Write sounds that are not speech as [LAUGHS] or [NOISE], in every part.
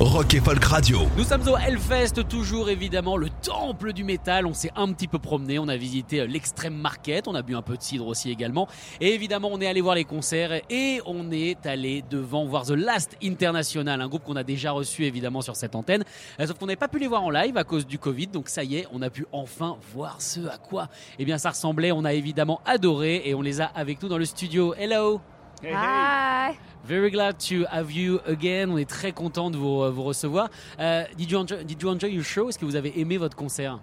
Rock et Folk Radio. Nous sommes au Hellfest, toujours évidemment le temple du métal. On s'est un petit peu promené, on a visité l'extrême market, on a bu un peu de cidre aussi également. Et évidemment, on est allé voir les concerts et on est allé devant voir The Last International, un groupe qu'on a déjà reçu évidemment sur cette antenne. Euh, Sauf qu'on n'avait pas pu les voir en live à cause du Covid, donc ça y est, on a pu enfin voir ce à quoi eh bien ça ressemblait. On a évidemment adoré et on les a avec nous dans le studio. Hello! Hi. Very glad to have you again. On est très content de vous, euh, vous recevoir. Euh, did, you enjoy, did you enjoy your show? Est-ce que vous avez aimé votre concert?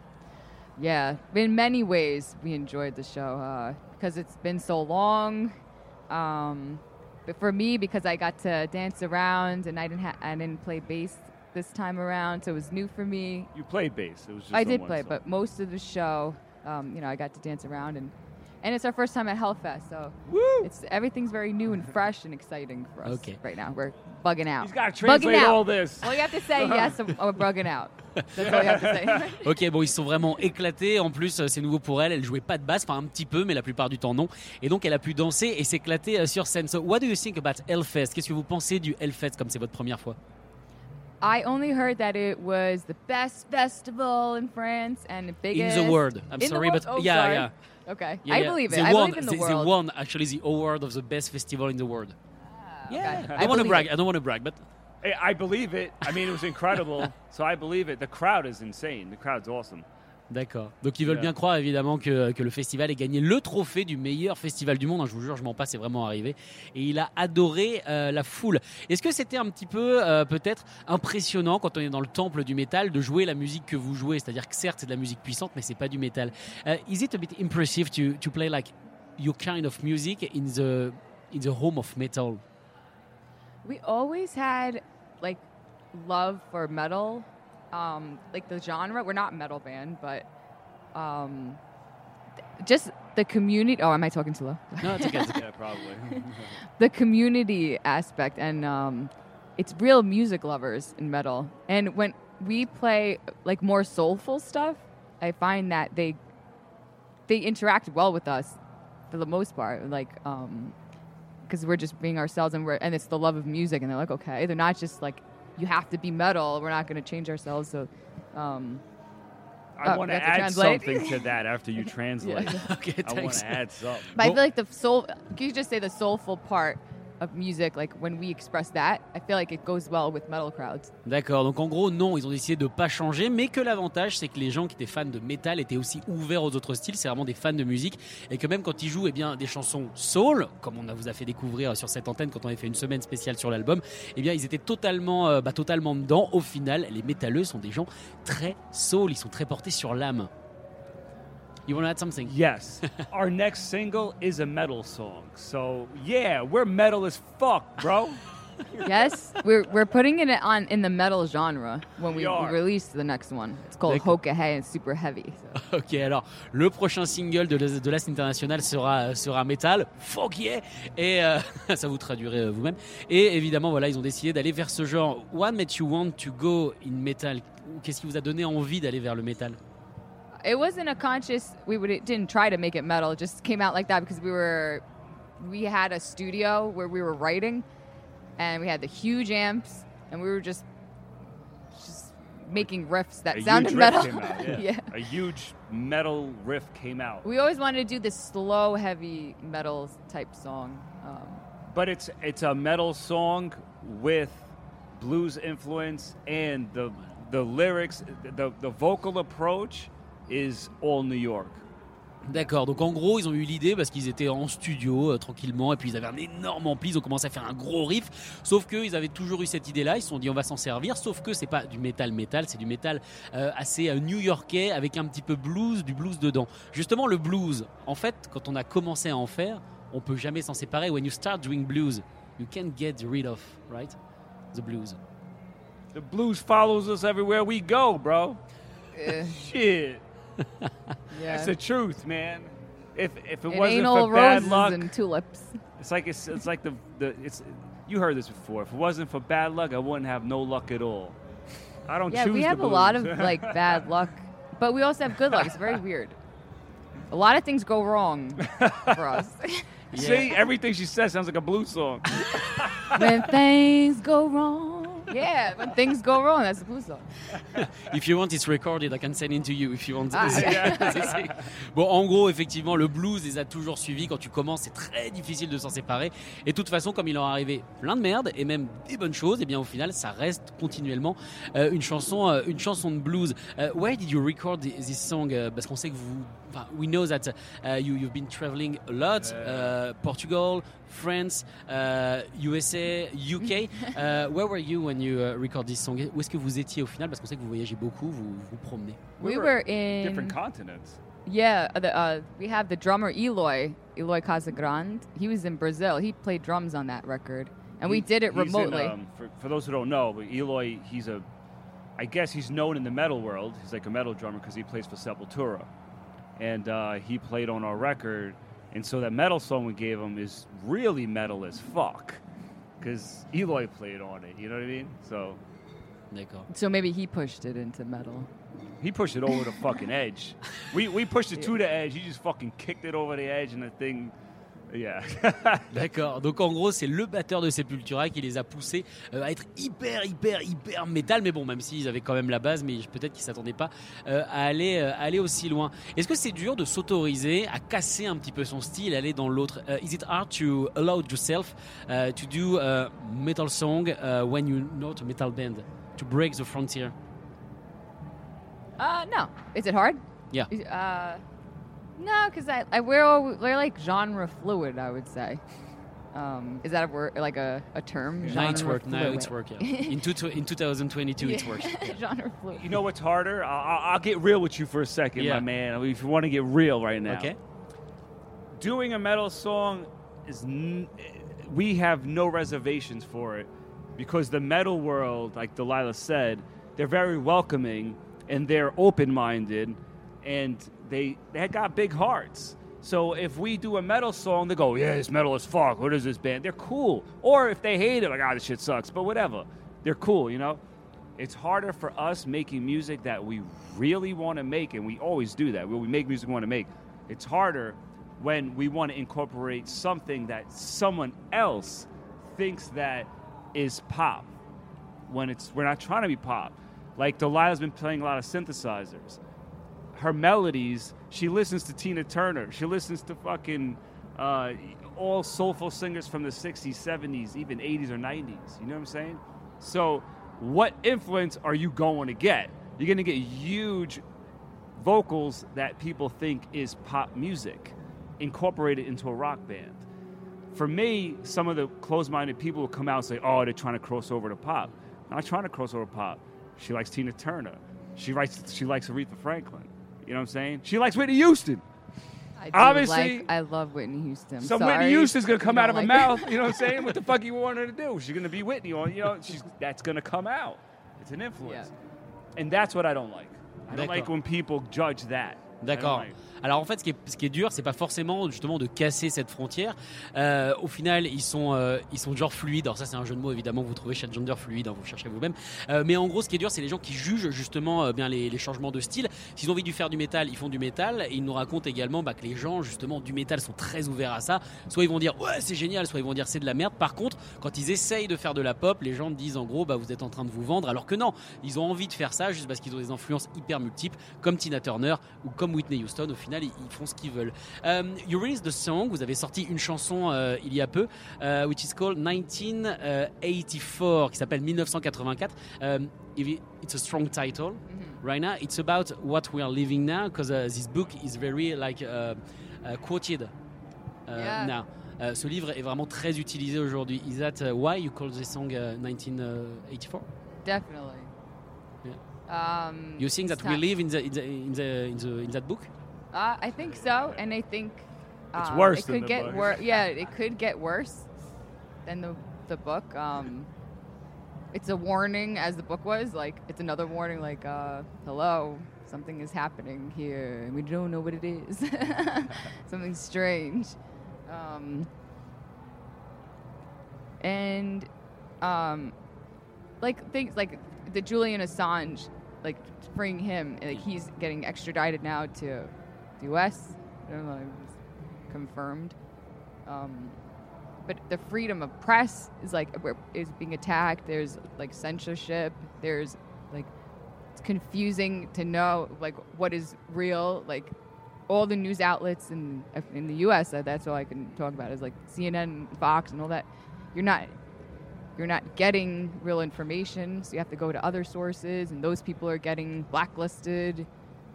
Yeah, in many ways we enjoyed the show uh, because it's been so long. Um, but for me, because I got to dance around and I didn't ha- I didn't play bass this time around, so it was new for me. You played bass. It was just I on did one play, side. but most of the show, um, you know, I got to dance around and. And it's our first time at Hellfest, so it's everything's very new and fresh and exciting for us Okay. right now. We're bugging out. He's got to translate all this. All you have to say yes or bugging out. That's all you have to say. [LAUGHS] Ok, bon, ils sont vraiment éclatés. En plus, euh, c'est nouveau pour elle. Elle jouait pas de basse, enfin un petit peu, mais la plupart du temps non. Et donc, elle a pu danser et s'éclater euh, sur scène. So, what do you think about Hellfest? Qu'est-ce que vous pensez du Hellfest comme c'est votre première fois? I only heard that it was the best festival in France and the In biggest the world. I'm In sorry, world? but Oh, yeah, sorry. yeah. Okay, Yeah, I yeah. believe it. They I won, believe in the they, they world. won actually the award of the best festival in the world. Ah, yeah, I don't want to brag. it. I don't want to brag, but I believe it. I mean, it was incredible. [LAUGHS] so I believe it. The crowd is insane. The crowd's awesome. D'accord. Donc ils veulent Yeah. bien croire évidemment que, que le festival ait gagné le trophée du meilleur festival du monde. hein, je vous jure, je m'en passe, c'est vraiment arrivé. Et il a adoré euh, la foule. Est-ce que c'était un petit peu euh, peut-être impressionnant quand on est dans le temple du métal de jouer la musique que vous jouez? C'est-à-dire que certes c'est de la musique puissante, mais c'est pas du métal. Euh, is it a bit impressive to, to play like your kind of music in the in the home of metal? We always had like love for metal, um, like the genre. We're not a metal band, but um, th- just the community. Oh, am I talking too low? No, it's okay. it's okay. [LAUGHS] Probably. [LAUGHS] the community aspect and um, it's real music lovers in metal and when we play like more soulful stuff i find that they they interact well with us for the most part like um because we're just being ourselves and we're and it's the love of music and they're like okay they're not just like you have to be metal we're not going to change ourselves so um I Oh, want to add something to that [LAUGHS] after you translate. [LAUGHS] Okay, I want to add something. But I feel like the soul. Can you just say the soulful part music? Like when we express that, I feel like it goes well with metal crowds. D'accord, donc en gros, non, ils ont décidé de pas changer, mais que l'avantage, c'est que les gens qui étaient fans de métal étaient aussi ouverts aux autres styles, c'est vraiment des fans de musique, et que même quand ils jouent eh bien, des chansons soul, comme on vous a fait découvrir sur cette antenne quand on avait fait une semaine spéciale sur l'album, eh bien, ils étaient totalement, euh, bah, totalement dedans. Au final, les métalleux sont des gens très soul, ils sont très portés sur l'âme. You want to add something? Yes. [LAUGHS] Our next single is a metal song. So, yeah, we're metal as fuck, bro. [LAUGHS] Yes, we're we're putting it on in the metal genre when we, We release the next one. It's called D'accord. Hoka Hey. It's super heavy. so. [LAUGHS] Ok, alors le prochain single de, de Last International sera, sera Metal, fuck yeah Et euh, ça vous traduirez euh, vous-même. Et évidemment, voilà, ils ont décidé d'aller vers ce genre. What made you want to go in metal? Qu'est-ce qui vous a donné envie d'aller vers le métal It wasn't a conscious. We would, didn't try to make it metal. It just came out like that because we were we had a studio where we were writing, and we had the huge amps, and we were just just making riffs that a sounded metal. out. Yeah. [LAUGHS] yeah. A huge metal riff came out. We always wanted to do this slow, heavy metal type song. Um, But it's it's a metal song with blues influence and the the lyrics the the vocal approach is all New York. D'accord, donc en gros, ils ont eu l'idée parce qu'ils étaient en studio euh, tranquillement et puis ils avaient un énorme ampli, ils ont commencé à faire un gros riff. Sauf qu'ils avaient toujours eu cette idée-là, ils se sont dit on va s'en servir. Sauf que c'est pas du métal métal, c'est du métal euh, assez euh, new-yorkais avec un petit peu blues, du blues dedans. Justement, le blues, en fait, quand on a commencé à en faire, on peut jamais s'en séparer. When you start doing blues, you can't get rid of, right? The blues. The blues follows us everywhere we go, bro. Eh, [LAUGHS] Shit. [LAUGHS] yeah. That's the truth, man. If if it and wasn't for bad luck, and tulips. it's like it's it's like the the it's. You heard this before. If it wasn't for bad luck, I wouldn't have no luck at all. I don't Yeah, we have a lot of [LAUGHS] like bad luck, but we also have good luck. It's very weird. A lot of things go wrong for [LAUGHS] us. See, everything she says sounds like a blues song. when things go wrong. Yeah, when things go wrong, that's the blues song. If you want, it's recorded. I can send it to you if you want. Ah, [LAUGHS] c'est- [LAUGHS] bon, en gros, effectivement, le blues les a toujours suivis. Quand tu commences, c'est très difficile de s'en séparer. Et de toute façon, comme il en est arrivé plein de merde et même des bonnes choses, et bien au final, ça reste continuellement euh, une chanson, euh, une chanson de blues. Uh, where did you record thi- this song? Uh, Parce qu'on sait que vous, we know that uh, you you've been traveling a lot, uh, Portugal, France, uh, USA, UK. [LAUGHS] Uh, where were you when you uh, record this song Où est-ce que vous étiez au final Parce qu'on sait que vous voyagez beaucoup, vous vous promenez. We, were were in Different continents. Yeah, uh, the, uh, we have the drummer Eloy, Eloy Casagrande. He was in Brazil. He played drums on that record, and we did it he's in, remotely. um, for, for those who don't know, but Eloy, he's a, I guess he's known in the metal world. He's like a metal drummer because he plays for Sepultura, and uh, he played on our record. And so that metal song we gave him is really metal as fuck, because Eloy played on it. You know what I mean? So D'accord. so maybe he pushed it into metal. he pushed it over the fucking [LAUGHS] edge. We we pushed it to the edge. He just fucking kicked it over the edge, and the thing, yeah. [LAUGHS] D'accord. Donc en gros, c'est le batteur de Sepultura qui les a poussés euh, à être hyper, hyper, hyper métal. Mais bon, même s'ils avaient quand même la base, mais peut-être qu'ils s'attendaient pas euh, à aller, euh, à aller aussi loin. Est-ce que c'est dur de s'autoriser à casser un petit peu son style, aller dans l'autre? Euh, Is it hard to allow yourself uh, to do a metal song uh, when you're not a metal band? To break the frontier? Uh, no. Is it hard? Yeah. Is- no, because I, I we're all- we're like genre fluid. I would say. Um, is that a word like a, a term? Now it's Genre work. Now fluid. it's work. Yeah. [LAUGHS] In, two, in 2022, it's Yeah. work. Yeah. [LAUGHS] genre fluid. you know what's harder? I'll, I'll- I'll get real with you for a second, Yeah. my man. If you want to get real right now. Okay. doing a metal song is n- we have no reservations for it because the metal world like Delila said they're very welcoming and they're open-minded and they they got big hearts so if we do a metal song they go yeah it's metal as fuck what is this band they're cool or if they hate it like ah this shit sucks but whatever they're cool you know it's harder for us making music that we really want to make, and we always do that. We make music we want to make, it's harder when we want to incorporate something that someone else thinks that is pop. When it's we're not trying to be pop. Like Delila's been playing a lot of synthesizers. Her melodies, she listens to Tina Turner. She listens to fucking uh, all soulful singers from the 60s, 70s, even 80s or 90s. You know what I'm saying? So, what influence are you going to get? You're going to get huge vocals that people think is pop music incorporated into a rock band. For me, some of the closed minded people will come out and say, oh, they're trying to cross over to pop. Not trying to cross over to pop. She likes Tina Turner. She writes she likes Aretha Franklin. You know what I'm saying? She likes Whitney Houston. I do Obviously- like, I love Whitney Houston. Some Sorry Whitney Houston's gonna come out of don't her mouth. You know what I'm saying? What the [LAUGHS] fuck you want her to do? She's gonna be Whitney on. You know, she's that's gonna come out. It's an influence, and that's what I don't like. I don't like when people judge that. I don't D'accord. Alors en fait, ce qui est, ce qui est dur, c'est pas forcément justement de casser cette frontière. Euh, au final, ils sont, euh, ils sont genre fluides. Alors ça, c'est un jeu de mots évidemment. Vous trouvez chat gender fluide, hein, vous cherchez vous-même. Euh, mais en gros, ce qui est dur, c'est les gens qui jugent justement euh, bien les, les changements de style. S'ils ont envie de faire du métal, ils font du métal. Et ils nous racontent également bah, que les gens justement du métal sont très ouverts à ça. Soit ils vont dire ouais c'est génial, soit ils vont dire c'est de la merde. Par contre, quand ils essayent de faire de la pop, les gens disent en gros bah vous êtes en train de vous vendre. Alors que non, ils ont envie de faire ça juste parce qu'ils ont des influences hyper multiples, comme Tina Turner ou comme Whitney Houston. Au final, ils, ils font ce qu'ils veulent. Um, you released the song. Vous avez sorti une chanson euh, il y a peu, euh, which is called 1984, qui s'appelle 1984. Um, if it's a strong title. Right now, it's about what we are living now, because uh, this book is very like uh, uh, quoted uh, Yeah. now. Ce livre est vraiment très utilisé aujourd'hui. Is that uh, why you call the song uh, 1984? Definitely. Um, You think that we live in the in the in, the, in, the, in that book? Uh, I think so, and I think It's um, worse It could get worse. Yeah, it could get worse. than the the book. Um, it's a warning, as the book was. Like it's another warning. Like, uh, hello, something is happening here, and we don't know what it is. [LAUGHS] something strange. Um, and um, like things like the Julian Assange, like freeing him, like he's getting extradited now to the U.S. I don't know, confirmed. Um, but the freedom of press is like is being attacked. There's like censorship. There's like it's confusing to know like what is real. Like all the news outlets in in the U.S. That's all I can talk about is like CNN, Fox, and all that. You're not you're not getting real information, so you have to go to other sources, and those people are getting blacklisted,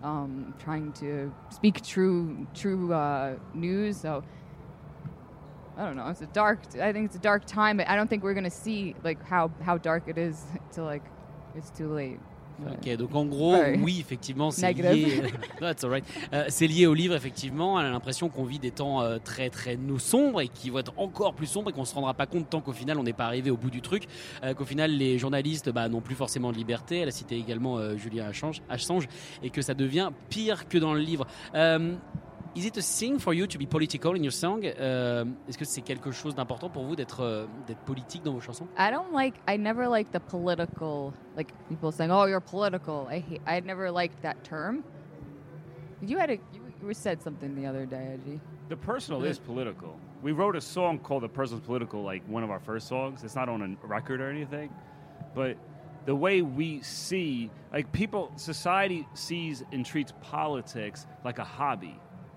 um, trying to speak true true uh, news. So I don't know. It's a dark. I think it's a dark time, but I don't think we're gonna see like how how dark it is [LAUGHS] till like it's too late. Ok, donc en gros, Ouais. oui, effectivement, c'est lié. [LAUGHS] That's all right. Euh, c'est lié au livre, effectivement. On a l'impression qu'on vit des temps euh, très très nous sombres et qui vont être encore plus sombres et qu'on se rendra pas compte tant qu'au final on n'est pas arrivé au bout du truc. Euh, qu'au final les journalistes bah, n'ont plus forcément de liberté. Elle a cité également Julien Assange, Assange et que ça devient pire que dans le livre. Is it a thing for you to be political in your song? Euh, Est-ce que c'est quelque chose d'important pour vous d'être euh, d'être politique dans vos chansons? I don't like. I never like the political. Like people saying, "Oh, you're political." I hate. I never liked that term. You had a. You, you said something the other day, Edgey. The personal is political. We wrote a song called "The Personal's Political," like one of our first songs. It's not on a record or anything, but the way we see, like people, society sees and treats politics like a hobby.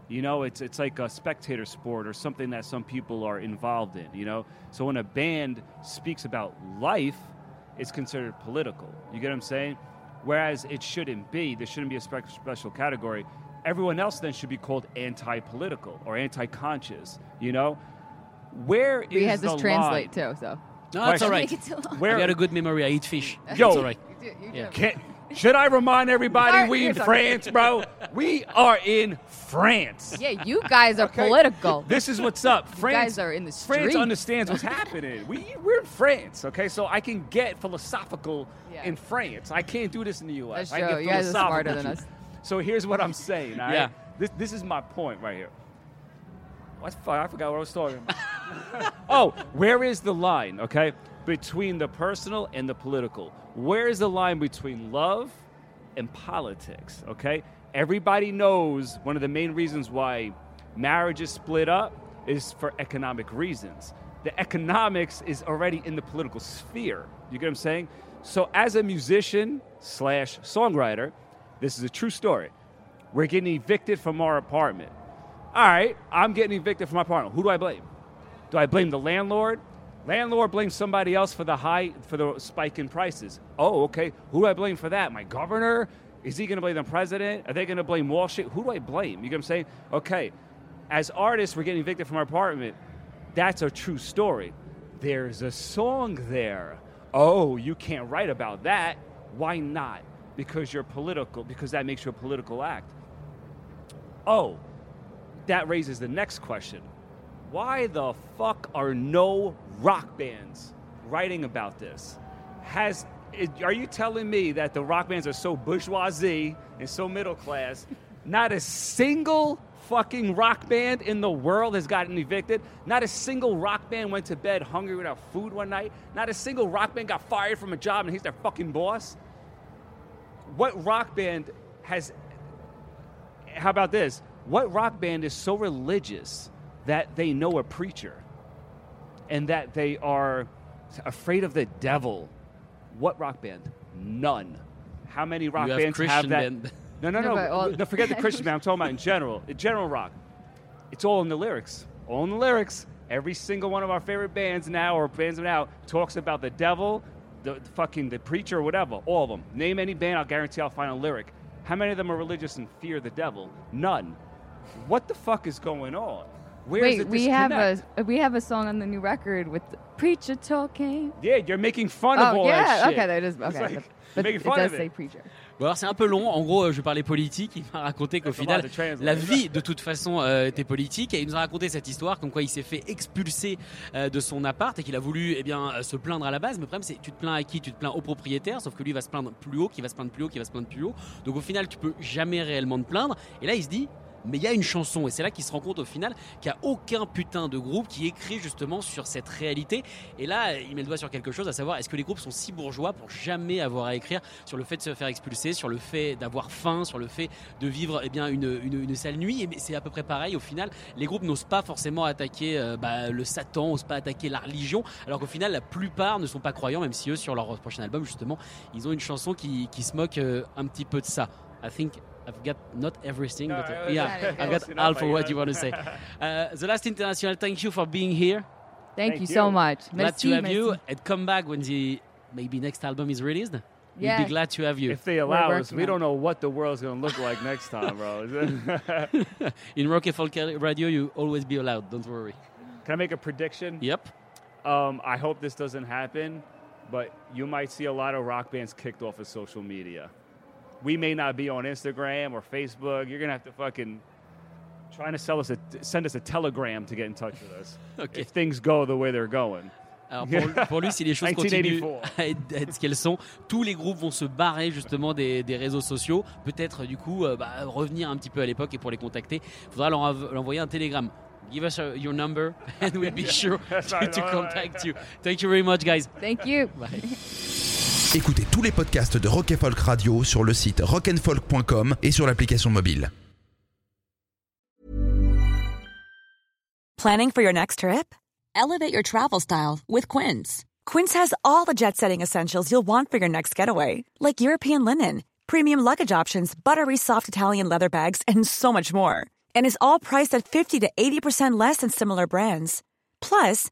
You know, it's it's like a spectator sport or something that some people are involved in. You know, so when a band speaks about life, it's considered political. You get what I'm saying? Whereas it shouldn't be. There shouldn't be a spec- special category. Everyone else then should be called anti-political or anti-conscious. You know, where is We has this the translate line? too, so. No, it's all right. Make it too long. Where I got a good memory. I eat fish. [LAUGHS] Yo. It's all right. You do- you Yeah. Can't, should I remind everybody Sorry, we in. France, bro? We are in France. Yeah, you guys are Okay? political. This is what's up. France, guys are in the street. France understands what's happening. We we're in France, okay? So I can get philosophical Yeah. in France. I can't do this in the U.S. That's I true. get You guys are smarter than us. So here's what I'm saying. All right? Yeah. This this is my point right here. What the fuck? I forgot what I was talking about. [LAUGHS] oh, where is the line, okay, between the personal and the political? Where is the line between love and politics, okay? Everybody knows one of the main reasons why marriage is split up is for economic reasons. The economics is already in the political sphere. You get what I'm saying? So, as a musician slash songwriter, this is a true story. We're getting evicted from our apartment. All right, I'm getting evicted from my apartment. Who do I blame? Do I blame the landlord? Landlord blames somebody else for the high for the spike in prices. Oh, okay. Who do I blame for that? My governor? Is he going to blame the president? Are they going to blame Wall Street? Who do I blame? You get what I'm saying? Okay. As artists, we're getting evicted from our apartment. That's a true story. There's a song there. Oh, you can't write about that. Why not? Because you're political, because that makes you a political act. Oh, that raises the next question. Why the fuck are no rock bands writing about this? Has are you telling me that the rock bands are so bourgeoisie and so middle class? Not a single fucking rock band in the world has gotten evicted. Not a single rock band went to bed hungry without food one night. Not a single rock band got fired from a job and he's their fucking boss. What rock band has how about this? What rock band is so religious that they know a preacher and that they are afraid of the devil? What rock band? None. How many rock have bands have that? band. No, no, No, no. all- no, forget the Christian [LAUGHS] band. I'm talking about in general. In general rock. It's all in the lyrics. All in the lyrics. Every single one of our favorite bands now or bands now talks about the devil, the, the fucking the preacher or whatever. All of them. Name any band, I'll guarantee I'll find a lyric. How many of them are religious and fear the devil? None. What the fuck is going on? Wait, the we have a we have a song on the new record with preacher talking. Yeah, you're making fun of Oh all yeah, that shit. okay, that is okay. like, but it does of say it. preacher. Bon, alors c'est un peu long. En gros, euh, je parlais politique. Il m'a raconté qu'au final, la vie de toute façon euh, était politique. Et il nous a raconté cette histoire, comme quoi il s'est fait expulser euh, de son appart et qu'il a voulu eh bien euh, se plaindre à la base. Mais le problème, c'est tu te plains à qui? Tu te plains au propriétaire, sauf que lui va se plaindre plus haut, qui va se plaindre plus haut, qui va se plaindre plus haut. Donc au final, tu peux jamais réellement te plaindre. Et là, il se dit. Mais il y a une chanson, et c'est là qu'il se rend compte au final qu'il n'y a aucun putain de groupe qui écrit justement sur cette réalité. Et là, il met le doigt sur quelque chose, à savoir est-ce que les groupes sont si bourgeois pour jamais avoir à écrire sur le fait de se faire expulser, sur le fait d'avoir faim, sur le fait de vivre eh bien, une, une- sale nuit? Et c'est à peu près pareil. Au final, les groupes n'osent pas forcément attaquer euh, bah, le Satan, n'osent pas attaquer la religion, alors qu'au final, la plupart ne sont pas croyants, même si eux, sur leur prochain album, justement, ils ont une chanson qui, qui se moque euh, un petit peu de ça. I think I've got not everything, but uh, yeah, I've got half of what you want to say. [LAUGHS] Uh, the last international, thank you for being here. Thank, Thank you, you. so much. Glad Merci, to have you merci. and come back when the maybe next album is released. We'd be glad to have you. If they allow us, we don't know what the world's gonna look like next time, bro. [LAUGHS] [LAUGHS] In Rock and Folk Radio, you always be allowed. Don't worry. Can I make a prediction? Yep. Um, I hope this doesn't happen, but you might see a lot of rock bands kicked off of social media. We may not be on Instagram or Facebook. You're gonna have to fucking trying to sell us a send us a telegram to get in touch with us. [LAUGHS] Ok. If things go the way they're going. Alors pour, [LAUGHS] pour lui, si les choses continuent 1984. [LAUGHS] à être, ce qu'elles sont, tous les groupes vont se barrer justement des, des réseaux sociaux. Peut-être du coup euh, bah, revenir un petit peu à l'époque et pour les contacter, il faudra leur leur envoyer un télégramme. Give us uh, your number and we'll be sure to, to contact you. Thank you very much, guys. Thank you. Bye. Écoutez tous les podcasts de Rock Folk Radio sur le site rockandfolk.com et sur l'application mobile. Planning for your next trip? Elevate your travel style with Quince. Quince has all the jet setting essentials you'll want for your next getaway, like European linen, premium luggage options, buttery soft Italian leather bags, and so much more. And is all priced at 50 to 80% less than similar brands. Plus,